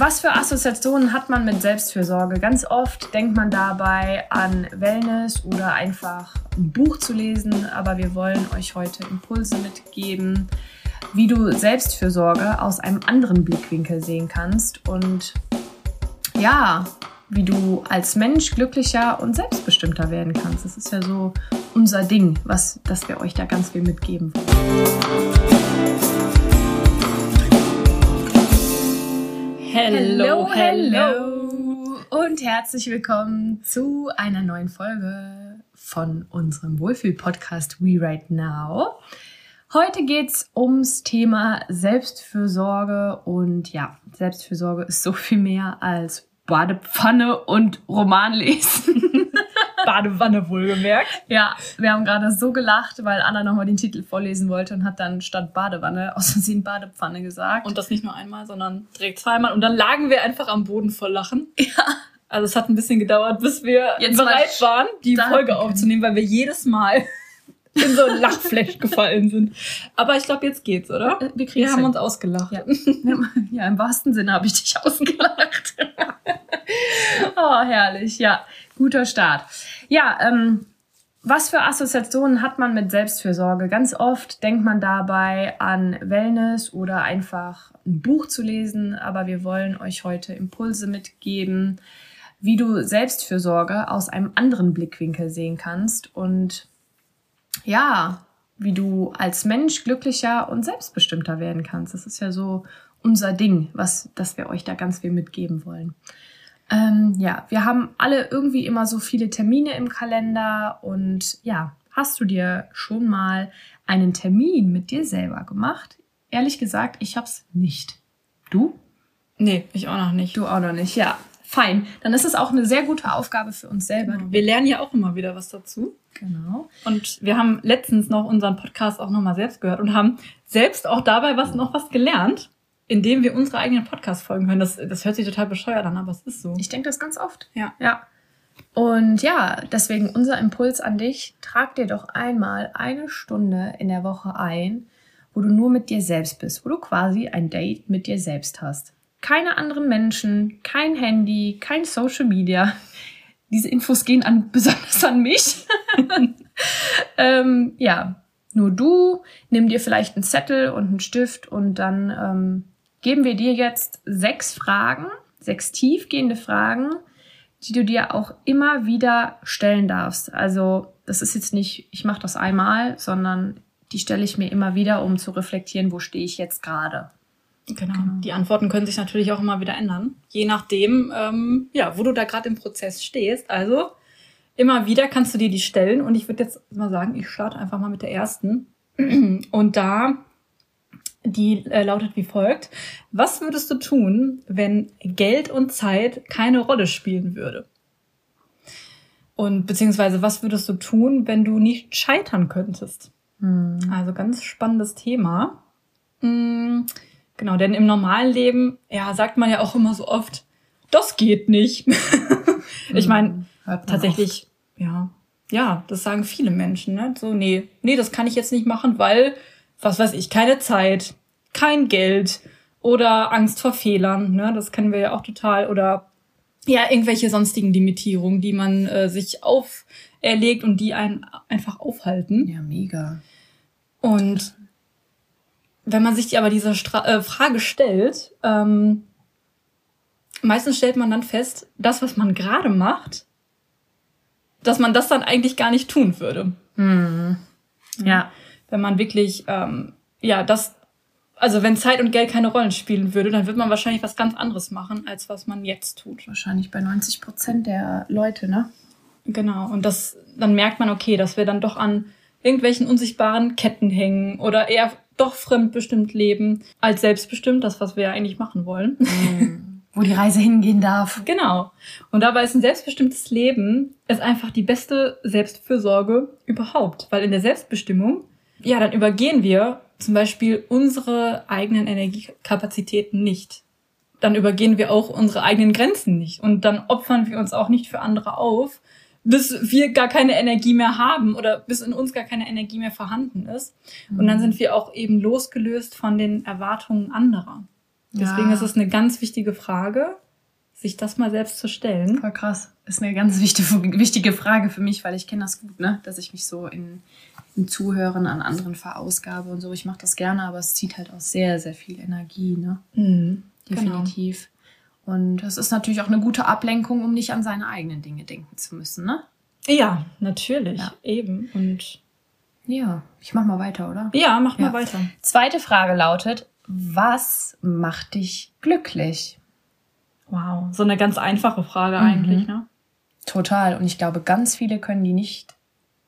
Was für Assoziationen hat man mit Selbstfürsorge? Ganz oft denkt man dabei an Wellness oder einfach ein Buch zu lesen, aber wir wollen euch heute Impulse mitgeben, wie du Selbstfürsorge aus einem anderen Blickwinkel sehen kannst und ja, wie du als Mensch glücklicher und selbstbestimmter werden kannst. Das ist ja so unser Ding, was, dass wir euch da ganz viel mitgeben wollen. Hello, hello und herzlich willkommen zu einer neuen Folge von unserem Wohlfühl-Podcast We Right Now. Heute geht's ums Thema Selbstfürsorge und ja, Selbstfürsorge ist so viel mehr als Badepfanne und Romanlesen. Badewanne wohlgemerkt. Ja, wir haben gerade so gelacht, weil Anna nochmal den Titel vorlesen wollte und hat dann statt Badewanne aus Versehen Badepfanne gesagt. Und das nicht nur einmal, sondern direkt zweimal. Und dann lagen wir einfach am Boden vor Lachen. Ja. Also es hat ein bisschen gedauert, bis wir Jetzt bereit waren, die Folge aufzunehmen, weil wir jedes Mal in so ein Lachflash gefallen sind. Aber ich glaube, jetzt geht's, oder? Äh, wir Wir haben hin. uns ausgelacht. Ja. ja, im wahrsten Sinne habe ich dich ausgelacht. oh, herrlich. Ja, guter Start. Ja, ähm, was für Assoziationen hat man mit Selbstfürsorge? Ganz oft denkt man dabei an Wellness oder einfach ein Buch zu lesen, aber wir wollen euch heute Impulse mitgeben, wie du Selbstfürsorge aus einem anderen Blickwinkel sehen kannst und ja, wie du als Mensch glücklicher und selbstbestimmter werden kannst. Das ist ja so unser Ding, was, dass wir euch da ganz viel mitgeben wollen. Ähm, ja, wir haben alle irgendwie immer so viele Termine im Kalender und ja, hast du dir schon mal einen Termin mit dir selber gemacht? Ehrlich gesagt, ich hab's nicht. Du? Nee, ich auch noch nicht. Du auch noch nicht, ja. Fein. Dann ist es auch eine sehr gute Aufgabe für uns selber. Wir lernen ja auch immer wieder was dazu. Genau. Und wir haben letztens noch unseren Podcast auch nochmal selbst gehört und haben selbst auch dabei was noch was gelernt, indem wir unsere eigenen Podcasts folgen können. Das, das hört sich total bescheuert an, aber es ist so. Ich denke das ganz oft. Ja. Ja. Und ja, deswegen unser Impuls an dich, trag dir doch einmal eine Stunde in der Woche ein, wo du nur mit dir selbst bist, wo du quasi ein Date mit dir selbst hast. Keine anderen Menschen, kein Handy, kein Social Media. Diese Infos gehen an, besonders an mich. ähm, ja, nur du, nimm dir vielleicht einen Zettel und einen Stift und dann ähm, geben wir dir jetzt sechs Fragen, sechs tiefgehende Fragen, die du dir auch immer wieder stellen darfst. Also das ist jetzt nicht, ich mache das einmal, sondern die stelle ich mir immer wieder, um zu reflektieren, wo stehe ich jetzt gerade. Genau. Die Antworten können sich natürlich auch immer wieder ändern, je nachdem, ähm, ja, wo du da gerade im Prozess stehst. Also immer wieder kannst du dir die stellen und ich würde jetzt mal sagen, ich starte einfach mal mit der ersten. Und da, die äh, lautet wie folgt. Was würdest du tun, wenn Geld und Zeit keine Rolle spielen würde? Und beziehungsweise, was würdest du tun, wenn du nicht scheitern könntest? Also ganz spannendes Thema. Mm, Genau, denn im normalen Leben, ja, sagt man ja auch immer so oft, das geht nicht. ich meine, Hört man tatsächlich, ja, ja, das sagen viele Menschen, ne? So, nee, nee, das kann ich jetzt nicht machen, weil, was weiß ich, keine Zeit, kein Geld oder Angst vor Fehlern, ne? Das kennen wir ja auch total. Oder ja, irgendwelche sonstigen Limitierungen, die man äh, sich auferlegt und die einen einfach aufhalten. Ja, mega. Und wenn man sich aber diese Stra äh, Frage stellt, ähm, meistens stellt man dann fest, das, was man gerade macht, dass man das dann eigentlich gar nicht tun würde. Ja. Wenn man wirklich, ähm, ja, das, also wenn Zeit und Geld keine Rollen spielen würde, dann würde man wahrscheinlich was ganz anderes machen, als was man jetzt tut. Wahrscheinlich bei 90 Prozent der Leute, ne? Genau. Und das, dann merkt man, okay, dass wir dann doch an irgendwelchen unsichtbaren Ketten hängen oder eher doch fremdbestimmt leben, als selbstbestimmt, das, was wir ja eigentlich machen wollen. Wo die Reise hingehen darf. Genau. Und dabei ist ein selbstbestimmtes Leben ist einfach die beste Selbstfürsorge überhaupt. Weil in der Selbstbestimmung, ja, dann übergehen wir zum Beispiel unsere eigenen Energiekapazitäten nicht. Dann übergehen wir auch unsere eigenen Grenzen nicht. Und dann opfern wir uns auch nicht für andere auf, bis wir gar keine Energie mehr haben oder bis in uns gar keine Energie mehr vorhanden ist. Und dann sind wir auch eben losgelöst von den Erwartungen anderer. Deswegen Ja. ist es eine ganz wichtige Frage, sich das mal selbst zu stellen. Voll krass. Ist eine ganz wichtige, wichtige Frage für mich, weil ich kenne das gut, ne? Dass ich mich so in, in Zuhören an anderen verausgabe und so. Ich mache das gerne, aber es zieht halt auch sehr, sehr viel Energie, ne? Mhm. Definitiv. Und das ist natürlich auch eine gute Ablenkung, um nicht an seine eigenen Dinge denken zu müssen, ne? Ja, natürlich. Ja. Eben. Und Ja, ich mach mal weiter, oder? ja, mach mal Ja. weiter. Zweite Frage lautet, was macht dich glücklich? Wow. So eine ganz einfache Frage Mhm. eigentlich, ne? Total. Und ich glaube, ganz viele können die nicht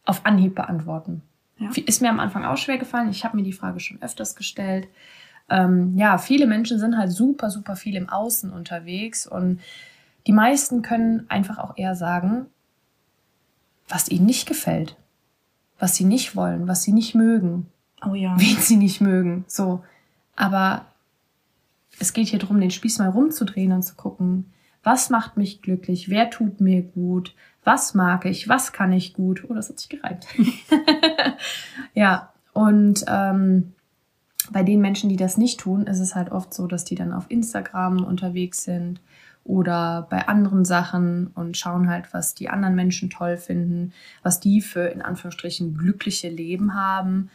auf Anhieb beantworten. Ja. Ist mir am Anfang auch schwer gefallen. Ich habe mir die Frage schon öfters gestellt. Ähm, ja, viele Menschen sind halt super, super viel im Außen unterwegs und die meisten können einfach auch eher sagen, was ihnen nicht gefällt, was sie nicht wollen, was sie nicht mögen, Oh ja. wen sie nicht mögen. So. Aber es geht hier darum, den Spieß mal rumzudrehen und zu gucken, was macht mich glücklich, wer tut mir gut, was mag ich, was kann ich gut. Oh, das hat sich gereimt. ja, und ähm, bei den Menschen, die das nicht tun, ist es halt oft so, dass die dann auf Instagram unterwegs sind oder bei anderen Sachen und schauen halt, was die anderen Menschen toll finden, was die für in Anführungsstrichen glückliche Leben haben.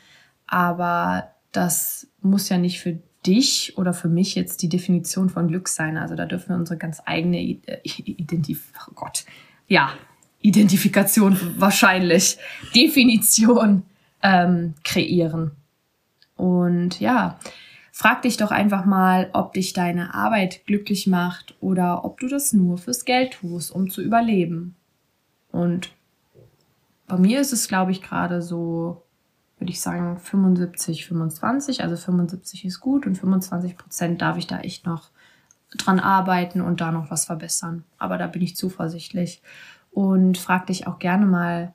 Aber das muss ja nicht für dich oder für mich jetzt die Definition von Glück sein. Also da dürfen wir unsere ganz eigene äh, Identif oh Gott. Ja, Identifikation wahrscheinlich, Definition ähm, kreieren. Und ja, frag dich doch einfach mal, ob dich deine Arbeit glücklich macht oder ob du das nur fürs Geld tust, um zu überleben. Und bei mir ist es, glaube ich, gerade so, würde ich sagen, 75, 25. Also 75 ist gut und 25 Prozent darf ich da echt noch dran arbeiten und da noch was verbessern. Aber da bin ich zuversichtlich. Und frag dich auch gerne mal,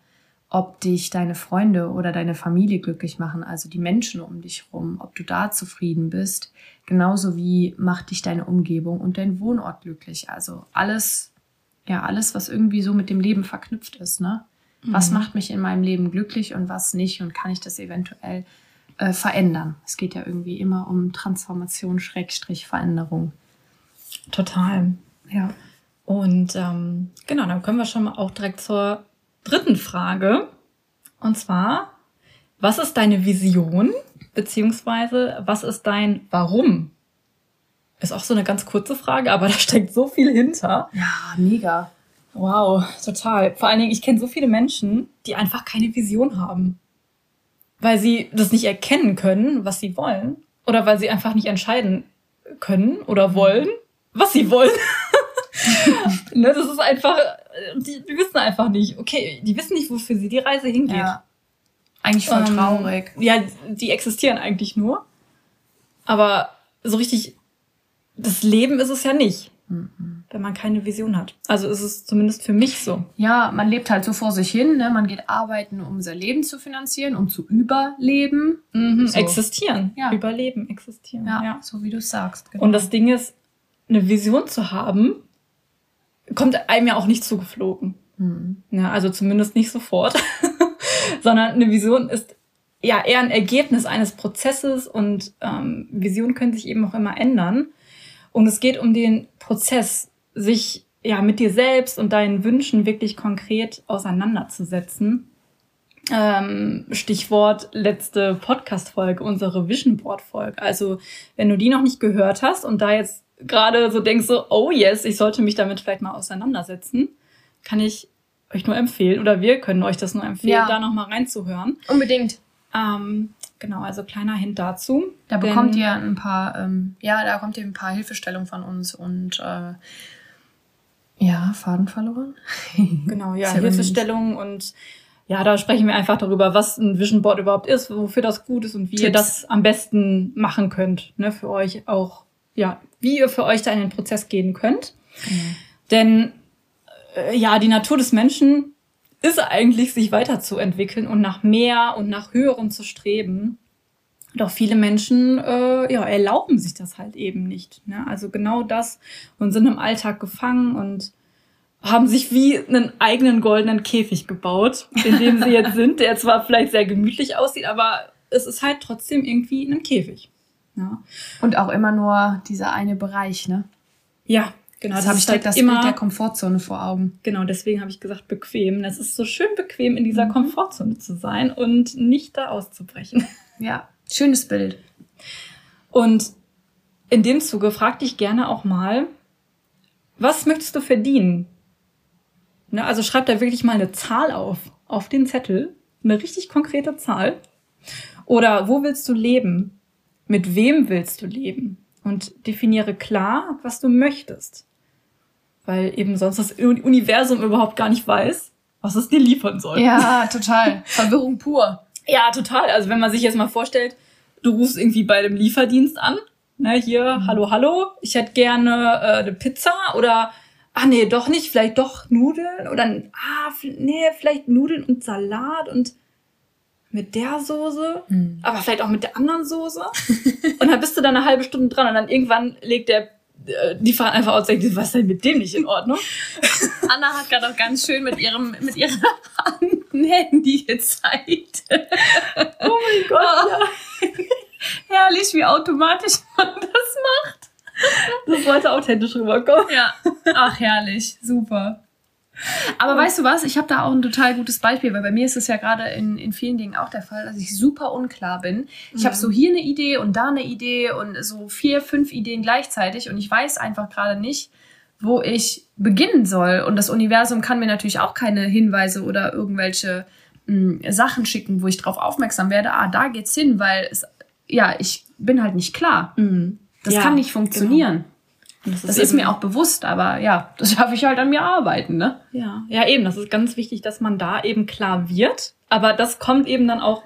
ob dich deine Freunde oder deine Familie glücklich machen, also die Menschen um dich rum, ob du da zufrieden bist. Genauso wie macht dich deine Umgebung und dein Wohnort glücklich. Also alles, ja, alles, was irgendwie so mit dem Leben verknüpft ist, ne? Was macht mich in meinem Leben glücklich und was nicht und kann ich das eventuell äh, verändern? Es geht ja irgendwie immer um Transformation, Schrägstrich, Veränderung. Total. Ja. Und ähm, genau, dann kommen wir schon mal auch direkt zur dritten Frage. Und zwar, was ist deine Vision? Beziehungsweise, was ist dein Warum? Ist auch so eine ganz kurze Frage, aber da steckt so viel hinter. Ja, mega. Wow, total. Vor allen Dingen, ich kenne so viele Menschen, die einfach keine Vision haben. Weil sie das nicht erkennen können, was sie wollen. Oder weil sie einfach nicht entscheiden können oder wollen, was sie wollen. ne, das ist einfach, die, die wissen einfach nicht. Okay, die wissen nicht, wofür sie die Reise hingeht. Ja. Eigentlich voll Ähm, traurig. Ja, die existieren eigentlich nur. Aber so richtig, das Leben ist es ja nicht, Mhm. Wenn man keine Vision hat. Also ist es zumindest für mich so. Ja, man lebt halt so vor sich hin, ne? Man geht arbeiten, um sein Leben zu finanzieren, um zu überleben. Mhm. So. Existieren. Ja. Überleben, existieren. Ja, Ja. so wie du sagst. Genau. Und das Ding ist, eine Vision zu haben, kommt einem ja auch nicht zugeflogen. Mhm. Ja, also zumindest nicht sofort. Sondern eine Vision ist ja eher ein Ergebnis eines Prozesses und ähm, Visionen können sich eben auch immer ändern. Und es geht um den Prozess, sich ja mit dir selbst und deinen Wünschen wirklich konkret auseinanderzusetzen. Ähm, Stichwort letzte Podcast-Folge, unsere Vision Board-Folge. Also, wenn du die noch nicht gehört hast und da jetzt gerade so denkst, so, oh yes, ich sollte mich damit vielleicht mal auseinandersetzen, kann ich euch nur empfehlen, oder wir können euch das nur empfehlen, Ja. da noch mal reinzuhören. Unbedingt. Ähm, genau, also kleiner Hint dazu. Da bekommt ihr ein paar, ähm, ja, da kommt ihr ein paar Hilfestellungen von uns und äh, ja, Faden verloren. Genau, ja, Sehr Hilfestellungen und ja, da sprechen wir einfach darüber, was ein Vision Board überhaupt ist, wofür das gut ist und wie ihr Tipps. das am besten machen könnt, ne, für euch auch, ja, wie ihr für euch da in den Prozess gehen könnt. Denn äh, ja, die Natur des Menschen ist eigentlich, sich weiterzuentwickeln und nach mehr und nach höherem zu streben. Doch viele Menschen äh, ja, erlauben sich das halt eben nicht. Ne? Also genau das und sind im Alltag gefangen und haben sich wie einen eigenen goldenen Käfig gebaut, in dem sie jetzt sind, der zwar vielleicht sehr gemütlich aussieht, aber es ist halt trotzdem irgendwie ein Käfig. Ja, Und auch immer nur dieser eine Bereich, ne? ja genau. Jetzt habe ich direkt halt das Bild der Komfortzone vor Augen. Genau, deswegen habe ich gesagt, bequem. Es ist so schön bequem, in dieser Mhm. Komfortzone zu sein und nicht da auszubrechen. Ja, schönes Bild. Und in dem Zuge frag dich gerne auch mal, was möchtest du verdienen? Ne, also schreib da wirklich mal eine Zahl auf, auf den Zettel, eine richtig konkrete Zahl. Oder wo willst du leben? Mit wem willst du leben? Und definiere klar, was du möchtest. Weil eben sonst das Universum überhaupt gar nicht weiß, was es dir liefern soll. Ja, total. Verwirrung pur. Ja, total. Also wenn man sich jetzt mal vorstellt, du rufst irgendwie bei dem Lieferdienst an, ne, hier, hallo, hallo, ich hätte gerne äh, eine Pizza oder, ah nee, doch nicht, vielleicht doch Nudeln oder, ah, nee, vielleicht Nudeln und Salat und mit der Soße, Mhm. aber vielleicht auch mit der anderen Soße. und dann bist du dann eine halbe Stunde dran und dann irgendwann legt der äh, Lieferant einfach aus und sagt, was ist denn mit dem nicht in Ordnung? Anna hat gerade auch ganz schön mit ihrem mit ihrer Hand ein Handy gezeigt. Oh mein Gott, ja. Herrlich, wie automatisch man das macht. Das wollte authentisch rüberkommen. Ja. Ach, herrlich. Super. Aber weißt du was? Ich habe da auch ein total gutes Beispiel, weil bei mir ist es ja gerade in, in vielen Dingen auch der Fall, dass ich super unklar bin. Ich habe Mhm. so hier eine Idee und da eine Idee und so vier, fünf Ideen gleichzeitig und ich weiß einfach gerade nicht, wo ich beginnen soll. Und das Universum kann mir natürlich auch keine Hinweise oder irgendwelche mh, Sachen schicken, wo ich drauf aufmerksam werde. Ah, da geht's hin, weil es, ja, ich bin halt nicht klar. Das Ja, kann nicht funktionieren. Und Das ist eben- mir auch bewusst, aber ja, das schaffe ich halt an mir arbeiten, ne? Ja, ja, eben. Das ist ganz wichtig, dass man da eben klar wird. Aber das kommt eben dann auch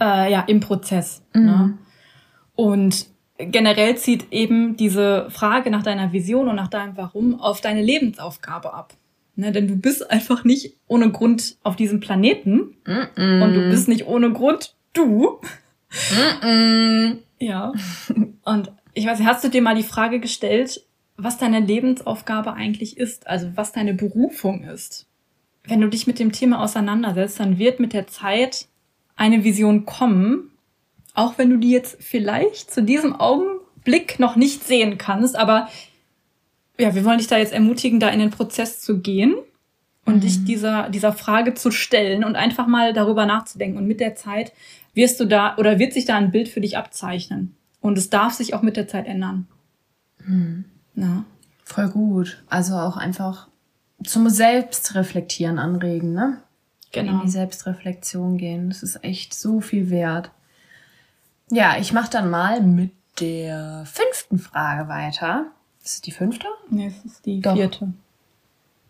äh, ja im Prozess. Ne? Und generell zieht eben diese Frage nach deiner Vision und nach deinem Warum auf deine Lebensaufgabe ab. Ne? Denn du bist einfach nicht ohne Grund auf diesem Planeten und du bist nicht ohne Grund du. Ja. Und ich weiß, hast du dir mal die Frage gestellt, was deine Lebensaufgabe eigentlich ist, also was deine Berufung ist? Wenn du dich mit dem Thema auseinandersetzt, dann wird mit der Zeit eine Vision kommen, auch wenn du die jetzt vielleicht zu diesem Augenblick noch nicht sehen kannst, aber ja, wir wollen dich da jetzt ermutigen, da in den Prozess zu gehen und dich dieser, dieser Frage zu stellen und einfach mal darüber nachzudenken. Und mit der Zeit wirst du da oder wird sich da ein Bild für dich abzeichnen. Und es darf sich auch mit der Zeit ändern. Na? Voll gut. Also auch einfach zum Selbstreflektieren anregen, ne? In Genau. die Selbstreflexion gehen. Das ist echt so viel wert. Ja, ich mache dann mal mit der fünften Frage weiter. Ist es die fünfte? Nee, es ist die Doch. vierte.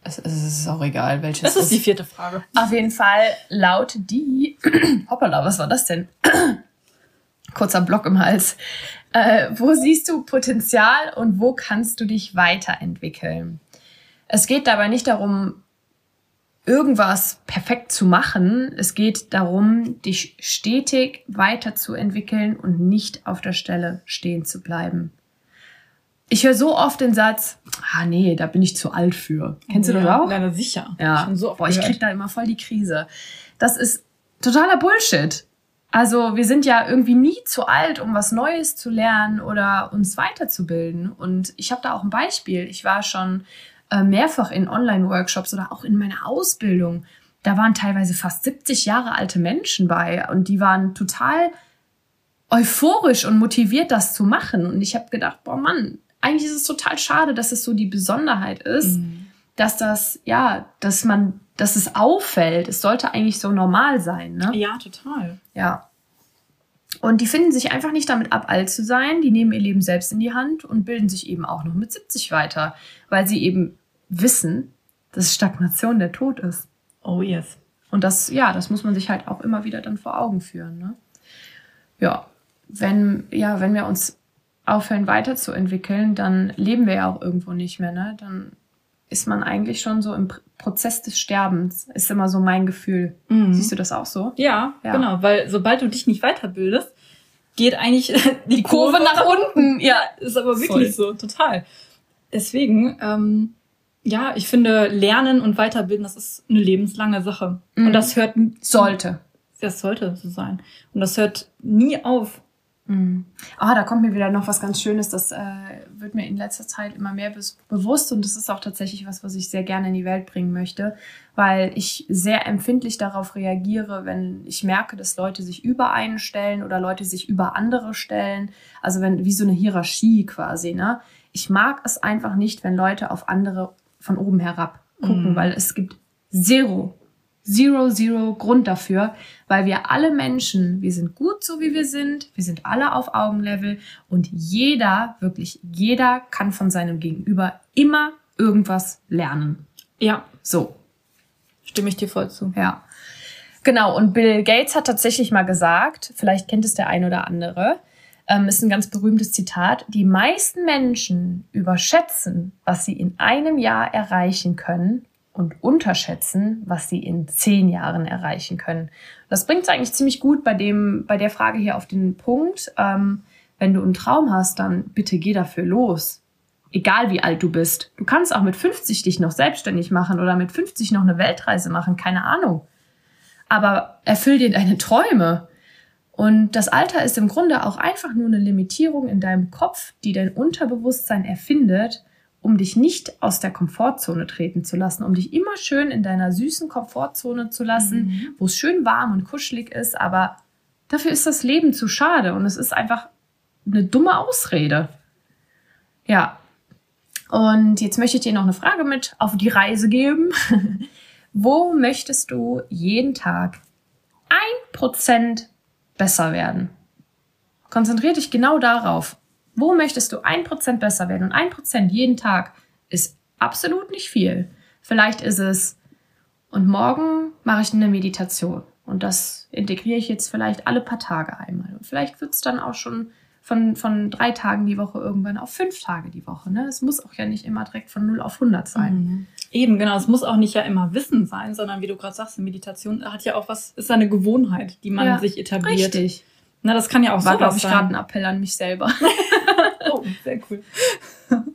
Es, es ist auch egal, welches Das ist die vierte Frage. Auf jeden Fall lautet die. Hoppala, was war das denn? Kurzer Block im Hals. Äh, wo siehst du Potenzial und wo kannst du dich weiterentwickeln? Es geht dabei nicht darum, irgendwas perfekt zu machen. Es geht darum, dich stetig weiterzuentwickeln und nicht auf der Stelle stehen zu bleiben. Ich höre so oft den Satz, ah nee, da bin ich zu alt für. Kennst du das auch? Leider sicher. Ja, Schon so oft boah, ich gehört. krieg da immer voll die Krise. Das ist totaler Bullshit. Also wir sind ja irgendwie nie zu alt, um was Neues zu lernen oder uns weiterzubilden. Und ich habe da auch ein Beispiel. Ich war schon mehrfach in Online-Workshops oder auch in meiner Ausbildung. Da waren teilweise fast 70 Jahre alte Menschen bei und die waren total euphorisch und motiviert, das zu machen. Und ich habe gedacht, boah Mann, eigentlich ist es total schade, dass es so die Besonderheit ist Mhm. dass das, ja, dass man, dass es auffällt. Es sollte eigentlich so normal sein, ne? Ja, total. Ja. Und die finden sich einfach nicht damit ab, alt zu sein. Die nehmen ihr Leben selbst in die Hand und bilden sich eben auch noch mit 70 weiter, weil sie eben wissen, dass Stagnation der Tod ist. Oh yes. Und das, ja, das muss man sich halt auch immer wieder dann vor Augen führen. Ne? Ja, wenn, ja, wenn wir uns aufhören weiterzuentwickeln, dann leben wir ja auch irgendwo nicht mehr. Ne? Dann ist man eigentlich schon so im Pr- Prozess des Sterbens, ist immer so mein Gefühl. Siehst du das auch so? Ja, Ja. genau, weil sobald du dich nicht weiterbildest, geht eigentlich die, Kurve nach unten, ja. Ist aber wirklich so, total. Deswegen, ähm, ja, ich finde, Lernen und Weiterbilden, das ist eine lebenslange Sache. Mhm. Und das hört, Sollte. das sollte so sein. Und das hört nie auf. Mhm. Ah, da kommt mir wieder noch was ganz Schönes. Das äh, wird mir in letzter Zeit immer mehr be bewusst und das ist auch tatsächlich was, was ich sehr gerne in die Welt bringen möchte, weil ich sehr empfindlich darauf reagiere, wenn ich merke, dass Leute sich über einen stellen oder Leute sich über andere stellen. Also wenn wie so eine Hierarchie quasi. Ne? Ich mag es einfach nicht, wenn Leute auf andere von oben herab gucken, mhm. weil es gibt zero Zero, zero Grund dafür, weil wir alle Menschen, wir sind gut so wie wir sind, wir sind alle auf Augenlevel und jeder, wirklich jeder kann von seinem Gegenüber immer irgendwas lernen. Ja. So. Stimme ich dir voll zu. Ja. Genau, und Bill Gates hat tatsächlich mal gesagt, vielleicht kennt es der ein oder andere, ähm, ist ein ganz berühmtes Zitat, die meisten Menschen überschätzen, was sie in einem Jahr erreichen können und unterschätzen, was sie in zehn Jahren erreichen können. Das bringt es eigentlich ziemlich gut bei dem, bei der Frage hier auf den Punkt. Ähm, wenn du einen Traum hast, dann bitte geh dafür los. Egal wie alt du bist. Du kannst auch mit 50 dich noch selbstständig machen oder mit 50 noch eine Weltreise machen, keine Ahnung. Aber erfüll dir deine Träume. Und das Alter ist im Grunde auch einfach nur eine Limitierung in deinem Kopf, die dein Unterbewusstsein erfindet, um dich nicht aus der Komfortzone treten zu lassen, um dich immer schön in deiner süßen Komfortzone zu lassen, mhm. wo es schön warm und kuschelig ist, aber dafür ist das Leben zu schade und es ist einfach eine dumme Ausrede. Ja. Und jetzt möchte ich dir noch eine Frage mit auf die Reise geben. wo möchtest du jeden Tag ein Prozent besser werden? Konzentriere dich genau darauf. Wo möchtest du ein Prozent besser werden? Und ein Prozent jeden Tag ist absolut nicht viel. Vielleicht ist es, und morgen mache ich eine Meditation. Und das integriere ich jetzt vielleicht alle paar Tage einmal. Und vielleicht wird es dann auch schon von, von drei Tagen die Woche irgendwann auf fünf Tage die Woche. Ne? Es muss auch ja nicht immer direkt von 0 auf 100 sein. Mhm. Eben, genau. Es muss auch nicht ja immer Wissen sein, sondern wie du gerade sagst, eine Meditation hat ja auch was, ist eine Gewohnheit, die man ja, sich etabliert. Richtig. Na, das kann ja auch War, glaube ich, gerade ein Appell an mich selber. oh, sehr cool.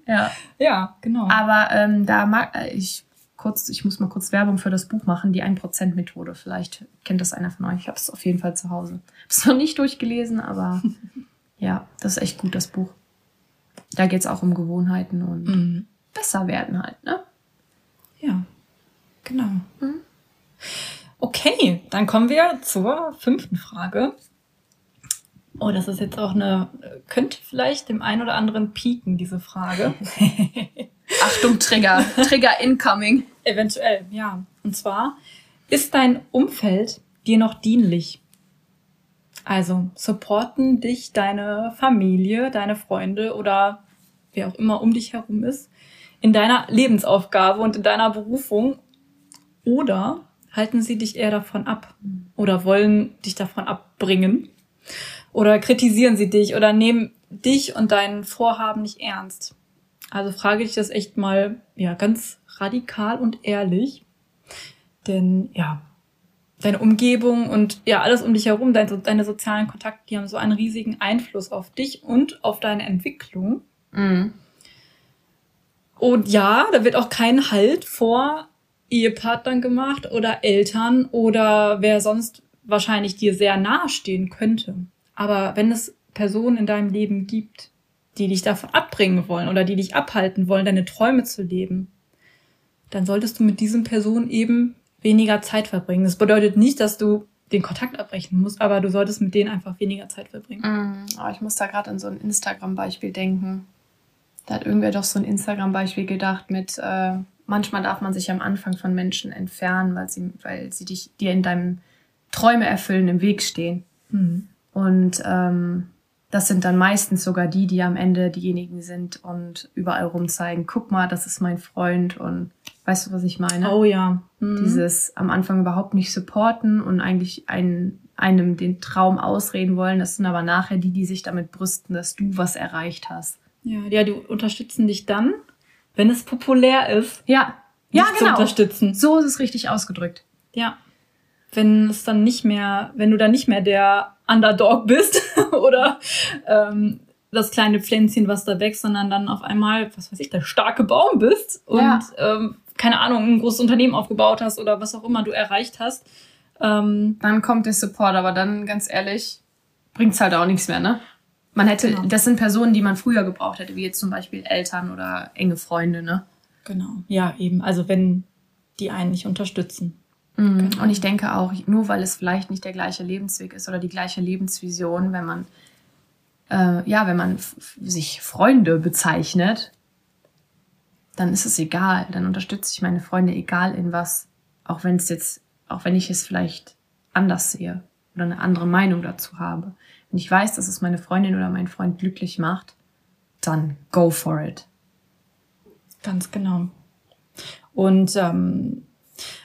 ja. Ja, genau. Aber ähm, da mag äh, ich kurz, ich muss mal kurz Werbung für das Buch machen, die 1%-Methode. Vielleicht kennt das einer von euch. Ich habe es auf jeden Fall zu Hause. Habe es noch nicht durchgelesen, aber ja, das ist echt gut, das Buch. Da geht es auch um Gewohnheiten und mhm. besser werden halt, ne? Ja, genau. Mhm. Okay, dann kommen wir zur fünften Frage. Oh, das ist jetzt auch eine, könnte vielleicht dem einen oder anderen pieken, diese Frage. Achtung, Trigger. Trigger incoming. Eventuell, ja. Und zwar, ist dein Umfeld dir noch dienlich? Also, supporten dich deine Familie, deine Freunde oder wer auch immer um dich herum ist, in deiner Lebensaufgabe und in deiner Berufung? Oder halten sie dich eher davon ab oder wollen dich davon abbringen? Oder kritisieren sie dich oder nehmen dich und dein Vorhaben nicht ernst? Also frage dich das echt mal, ja, ganz radikal und ehrlich. Denn, ja, deine Umgebung und ja, alles um dich herum, deine, deine sozialen Kontakte, die haben so einen riesigen Einfluss auf dich und auf deine Entwicklung. Mhm. Und ja, da wird auch kein Halt vor Ehepartnern gemacht oder Eltern oder wer sonst wahrscheinlich dir sehr nahe stehen könnte. Aber wenn es Personen in deinem Leben gibt, die dich davon abbringen wollen oder die dich abhalten wollen, deine Träume zu leben, dann solltest du mit diesen Personen eben weniger Zeit verbringen. Das bedeutet nicht, dass du den Kontakt abbrechen musst, aber du solltest mit denen einfach weniger Zeit verbringen. Mm, oh, ich muss da gerade an so ein Instagram-Beispiel denken. Da hat irgendwer doch so ein Instagram-Beispiel gedacht mit, äh, manchmal darf man sich am Anfang von Menschen entfernen, weil sie, weil sie dich, dir in deinem Träume erfüllen im Weg stehen. Mhm. Und ähm, das sind dann meistens sogar die, die am Ende diejenigen sind und überall rumzeigen, guck mal, das ist mein Freund und weißt du, was ich meine? Oh ja. Mhm. Dieses am Anfang überhaupt nicht supporten und eigentlich einen, einem den Traum ausreden wollen. Das sind aber nachher die, die sich damit brüsten, dass du was erreicht hast. Ja, ja, die unterstützen dich dann, wenn es populär ist. Ja. Ja, genau. Zu unterstützen. So ist es richtig ausgedrückt. Ja. Wenn es dann nicht mehr, wenn du dann nicht mehr der Underdog bist oder ähm, das kleine Pflänzchen, was da wächst, sondern dann auf einmal, was weiß ich, der starke Baum bist und ja. ähm, keine Ahnung, ein großes Unternehmen aufgebaut hast oder was auch immer du erreicht hast. Ähm, dann kommt der Support, aber dann ganz ehrlich, bringt's halt auch nichts mehr, ne? Man hätte, genau. das sind Personen, die man früher gebraucht hätte, wie jetzt zum Beispiel Eltern oder enge Freunde, ne? Genau. Ja, eben. Also wenn die einen nicht unterstützen. Mhm. Genau. Und ich denke auch, nur weil es vielleicht nicht der gleiche Lebensweg ist oder die gleiche Lebensvision, wenn man, äh, ja, wenn man sich Freunde bezeichnet, dann ist es egal. Dann unterstütze ich meine Freunde, egal in was. Auch wenn es jetzt, auch wenn ich es vielleicht anders sehe oder eine andere Meinung dazu habe. Wenn ich weiß, dass es meine Freundin oder mein Freund glücklich macht, dann go for it. Ganz genau. Und ähm,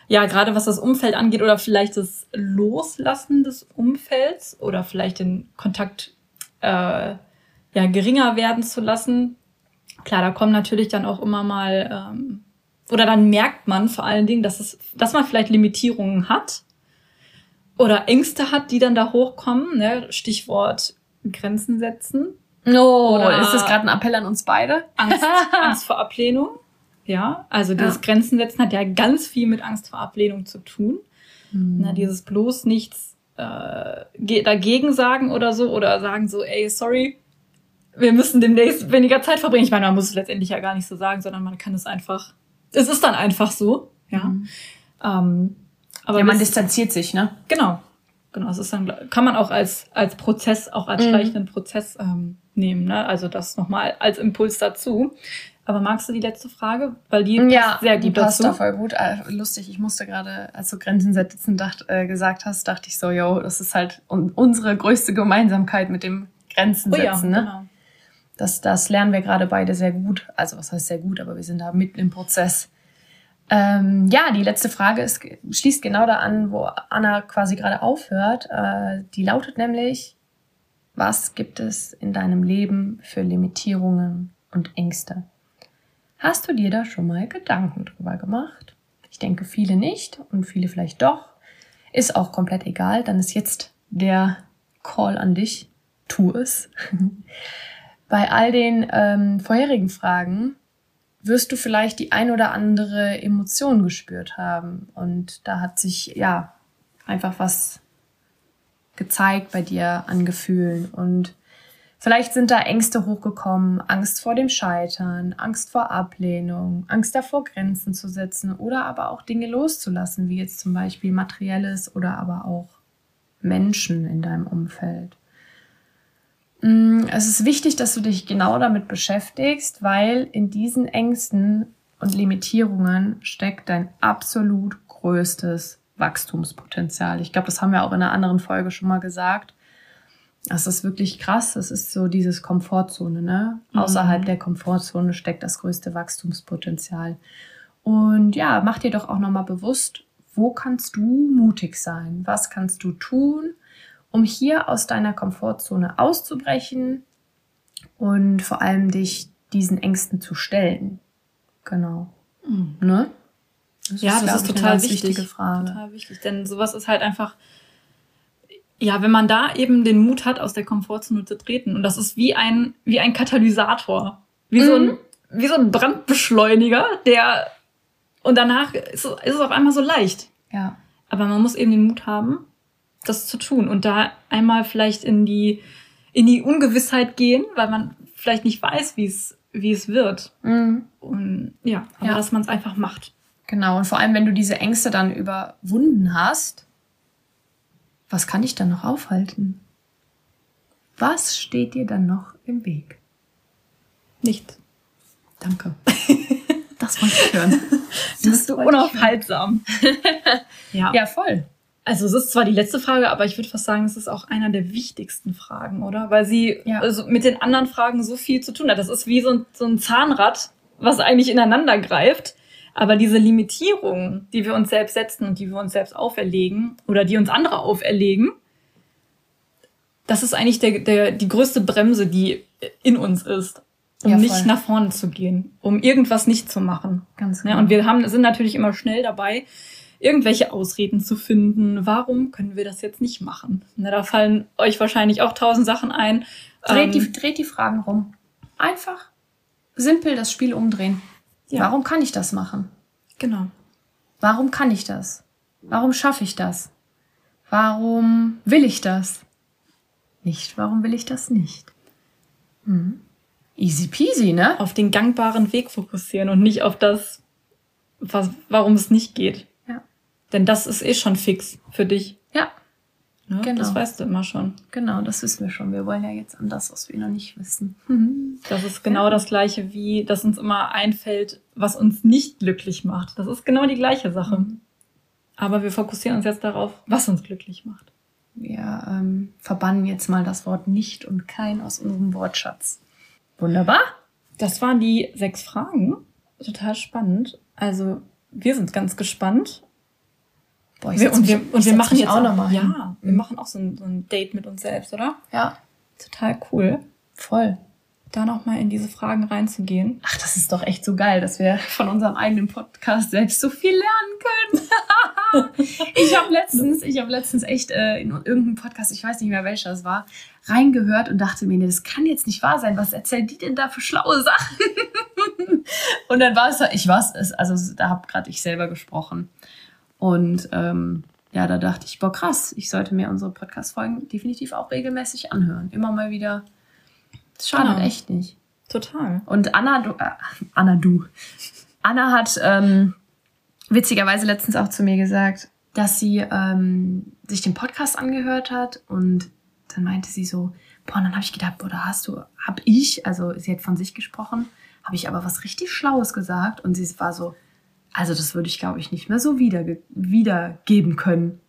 ja, gerade was das Umfeld angeht oder vielleicht das Loslassen des Umfelds oder vielleicht den Kontakt äh, ja geringer werden zu lassen. Klar, da kommen natürlich dann auch immer mal ähm, oder dann merkt man vor allen Dingen, dass es, dass man vielleicht Limitierungen hat oder Ängste hat, die dann da hochkommen. Ne? Stichwort Grenzen setzen. Oh, oder ist das gerade ein Appell an uns beide? Angst, Angst vor Ablehnung. Ja, also dieses ja. Grenzen setzen hat ja ganz viel mit Angst vor Ablehnung zu tun. Mhm. Na, dieses bloß nichts äh, dagegen sagen oder so oder sagen so, ey, sorry, wir müssen demnächst weniger Zeit verbringen. Ich meine, man muss es letztendlich ja gar nicht so sagen, sondern man kann es einfach, es ist dann einfach so, ja. Mhm. Ähm, aber ja, man distanziert sich, ne? Genau. Genau, es ist dann, kann man auch als, als Prozess, auch als mhm. schleichenden Prozess ähm, nehmen, ne? Also das nochmal als Impuls dazu. Aber magst du die letzte Frage? Weil die ja, passt sehr gut die passt dazu. da voll gut. Äh, lustig, ich musste gerade, als du Grenzen setzen dacht, äh, gesagt hast, dachte ich so, yo, das ist halt unsere größte Gemeinsamkeit mit dem Grenzen setzen. Oh ja, ne? Genau. Das, das lernen wir gerade beide sehr gut. Also was heißt sehr gut, aber wir sind da mitten im Prozess. Ähm, ja, die letzte Frage ist, schließt genau da an, wo Anna quasi gerade aufhört. Äh, die lautet nämlich, was gibt es in deinem Leben für Limitierungen und Ängste? Hast du dir da schon mal Gedanken drüber gemacht? Ich denke viele nicht und viele vielleicht doch. Ist auch komplett egal, dann ist jetzt der Call an dich. Tu es. Bei all den ähm, vorherigen Fragen wirst du vielleicht die ein oder andere Emotion gespürt haben. Und da hat sich ja einfach was gezeigt bei dir an Gefühlen. Und Vielleicht sind da Ängste hochgekommen, Angst vor dem Scheitern, Angst vor Ablehnung, Angst davor, Grenzen zu setzen oder aber auch Dinge loszulassen, wie jetzt zum Beispiel materielles oder aber auch Menschen in deinem Umfeld. Mm, es ist wichtig, dass du dich genau damit beschäftigst, weil in diesen Ängsten und Limitierungen steckt dein absolut größtes Wachstumspotenzial. Ich glaube, das haben wir auch in einer anderen Folge schon mal gesagt. Das ist wirklich krass. Das ist so dieses Komfortzone, ne? Mhm. Außerhalb der Komfortzone steckt das größte Wachstumspotenzial. Und ja, mach dir doch auch nochmal bewusst, wo kannst du mutig sein? Was kannst du tun, um hier aus deiner Komfortzone auszubrechen und vor allem dich diesen Ängsten zu stellen? Genau. Mhm. Ne? Das ja, ist, das ist total wichtig. wichtige Frage. Total wichtig, denn sowas ist halt einfach ja, wenn man da eben den Mut hat, aus der Komfortzone zu treten. Und das ist wie ein, wie ein Katalysator. Wie mhm. so ein, mhm. wie so ein Brandbeschleuniger, der, und danach ist, ist es auf einmal so leicht. Ja. Aber man muss eben den Mut haben, das zu tun und da einmal vielleicht in die, in die Ungewissheit gehen, weil man vielleicht nicht weiß, wie es, wie es wird. Mhm. Und ja, aber ja. dass man es einfach macht. Genau. Und vor allem, wenn du diese Ängste dann überwunden hast, was kann dich dann noch aufhalten? Was steht dir dann noch im Weg? Nichts. Danke. Das wollte ich hören. Das bist du unaufhaltsam. ja. ja, voll. Also es ist zwar die letzte Frage, aber ich würde fast sagen, es ist auch einer der wichtigsten Fragen, oder? Weil sie ja. also mit den anderen Fragen so viel zu tun hat. Das ist wie so ein, so ein Zahnrad, was eigentlich ineinander greift. Aber diese Limitierungen, die wir uns selbst setzen und die wir uns selbst auferlegen oder die uns andere auferlegen, das ist eigentlich der, der, die größte Bremse, die in uns ist, um ja, nicht nach vorne zu gehen, um irgendwas nicht zu machen. Ganz genau. Ja, und wir haben, sind natürlich immer schnell dabei, irgendwelche Ausreden zu finden. Warum können wir das jetzt nicht machen? Na, da fallen euch wahrscheinlich auch tausend Sachen ein. Dreht, ähm, die, dreht die Fragen rum. Einfach simpel das Spiel umdrehen. Ja. Warum kann ich das machen? Genau. Warum kann ich das? Warum schaffe ich das? Warum will ich das? Nicht, warum will ich das nicht? Easy peasy, ne? Auf den gangbaren Weg fokussieren und nicht auf das, was, warum es nicht geht. Ja. Denn das ist eh schon fix für dich. Ja, Ne? Genau. Das weißt du immer schon. genau, das wissen wir schon. Wir wollen ja jetzt an das, was wir noch nicht wissen. Das ist genau das Gleiche, wie dass uns immer einfällt, was uns nicht glücklich macht. Das ist genau die gleiche Sache. Mhm. Aber wir fokussieren uns jetzt darauf, was uns glücklich macht. Wir ähm, verbannen jetzt mal das Wort nicht und kein aus unserem Wortschatz. Wunderbar. Das waren die sechs Fragen. Total spannend. Also, wir sind ganz gespannt. Boah, ich Wir, und wir, und wir machen jetzt auch noch mal hin. Ja, wir machen auch so ein, so ein Date mit uns selbst, oder? Ja, Total cool, voll. da nochmal in diese Fragen reinzugehen. Ach, das ist doch echt so geil, dass wir von unserem eigenen Podcast selbst so viel lernen können. ich habe letztens, ich habe letztens echt äh, in irgendeinem Podcast, ich weiß nicht mehr welcher es war, reingehört und dachte mir, nee, das kann jetzt nicht wahr sein. Was erzählen die denn da für schlaue Sachen? und dann war es, ich weiß es, also da habe gerade ich selber gesprochen. Und ähm, ja, da dachte ich, boah, krass, ich sollte mir unsere Podcast-Folgen definitiv auch regelmäßig anhören. Immer mal wieder. Das schadet Genau. echt nicht. Total. Und Anna, du, äh, Anna, du. Anna hat ähm, witzigerweise letztens auch zu mir gesagt, dass sie ähm, sich den Podcast angehört hat und dann meinte sie so, boah, und dann habe ich gedacht, boah, da hast du, hab ich, also sie hat von sich gesprochen, habe ich aber was richtig Schlaues gesagt und sie war so, also das würde ich glaube ich nicht mehr so wieder, wiedergeben können.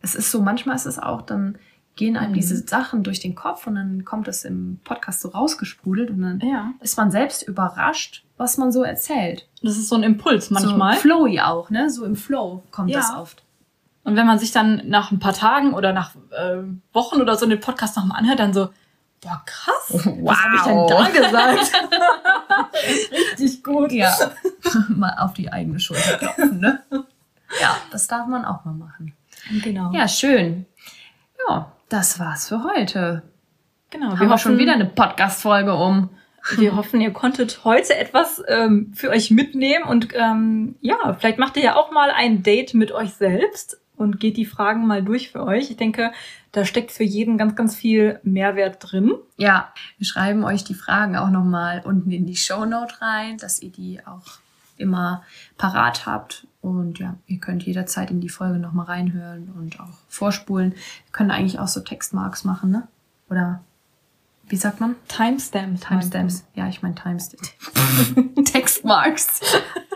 Es ist so, manchmal ist es auch, dann gehen einem Mhm. diese Sachen durch den Kopf und dann kommt es im Podcast so rausgesprudelt und dann Ja. ist man selbst überrascht, was man so erzählt. Das ist so ein Impuls manchmal. So flowy auch, ne? So im Flow kommt Ja. das oft. Und wenn man sich dann nach ein paar Tagen oder nach äh, Wochen oder so den Podcast nochmal anhört, dann so, boah, krass, was habe ich denn Wow. da gesagt? Richtig gut. Ja. mal auf die eigene Schulter klopfen, ne? Ja, das darf man auch mal machen. Genau. Ja, schön. Ja, das war's für heute. genau. Wir haben schon wieder eine Podcast-Folge um. Wir hoffen, ihr konntet heute etwas ähm, für euch mitnehmen und ähm, ja, vielleicht macht ihr ja auch mal ein Date mit euch selbst und geht die Fragen mal durch für euch. Ich denke, da steckt für jeden ganz, ganz viel Mehrwert drin. Ja, wir schreiben euch die Fragen auch nochmal unten in die Shownote rein, dass ihr die auch immer parat habt. Und ja, ihr könnt jederzeit in die Folge nochmal reinhören und auch vorspulen. Wir können eigentlich auch so Textmarks machen, ne? Oder wie sagt man? Timestamps. Timestamps. Ja, ich meine Timestamps. Textmarks.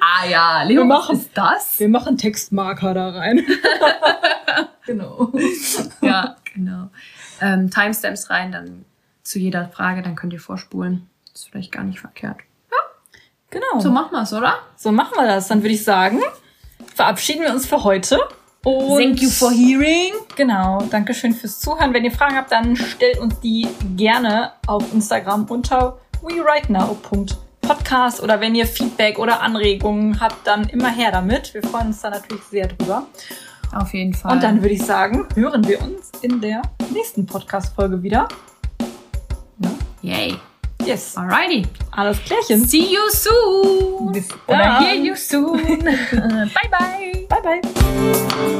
Ah ja, Leo, Wir machen- ist das? Wir machen Textmarker da rein. genau. Ja, genau. Ähm, Timestamps rein, dann zu jeder Frage, dann könnt ihr vorspulen. ist vielleicht gar nicht verkehrt. Genau. So machen wir's, oder? So machen wir das. Dann würde ich sagen, verabschieden wir uns für heute. Und Thank you for hearing. Genau, danke schön fürs Zuhören. Wenn ihr Fragen habt, dann stellt uns die gerne auf Instagram unter werightnow.podcast oder wenn ihr Feedback oder Anregungen habt, dann immer her damit. Wir freuen uns da natürlich sehr drüber. Auf jeden Fall. Und dann würde ich sagen, hören wir uns in der nächsten Podcast-Folge wieder. Ne? Yay. Yes, Alrighty. alles klärchen. See you soon. Bis Oder dann. hear you soon. bye bye. Bye, bye.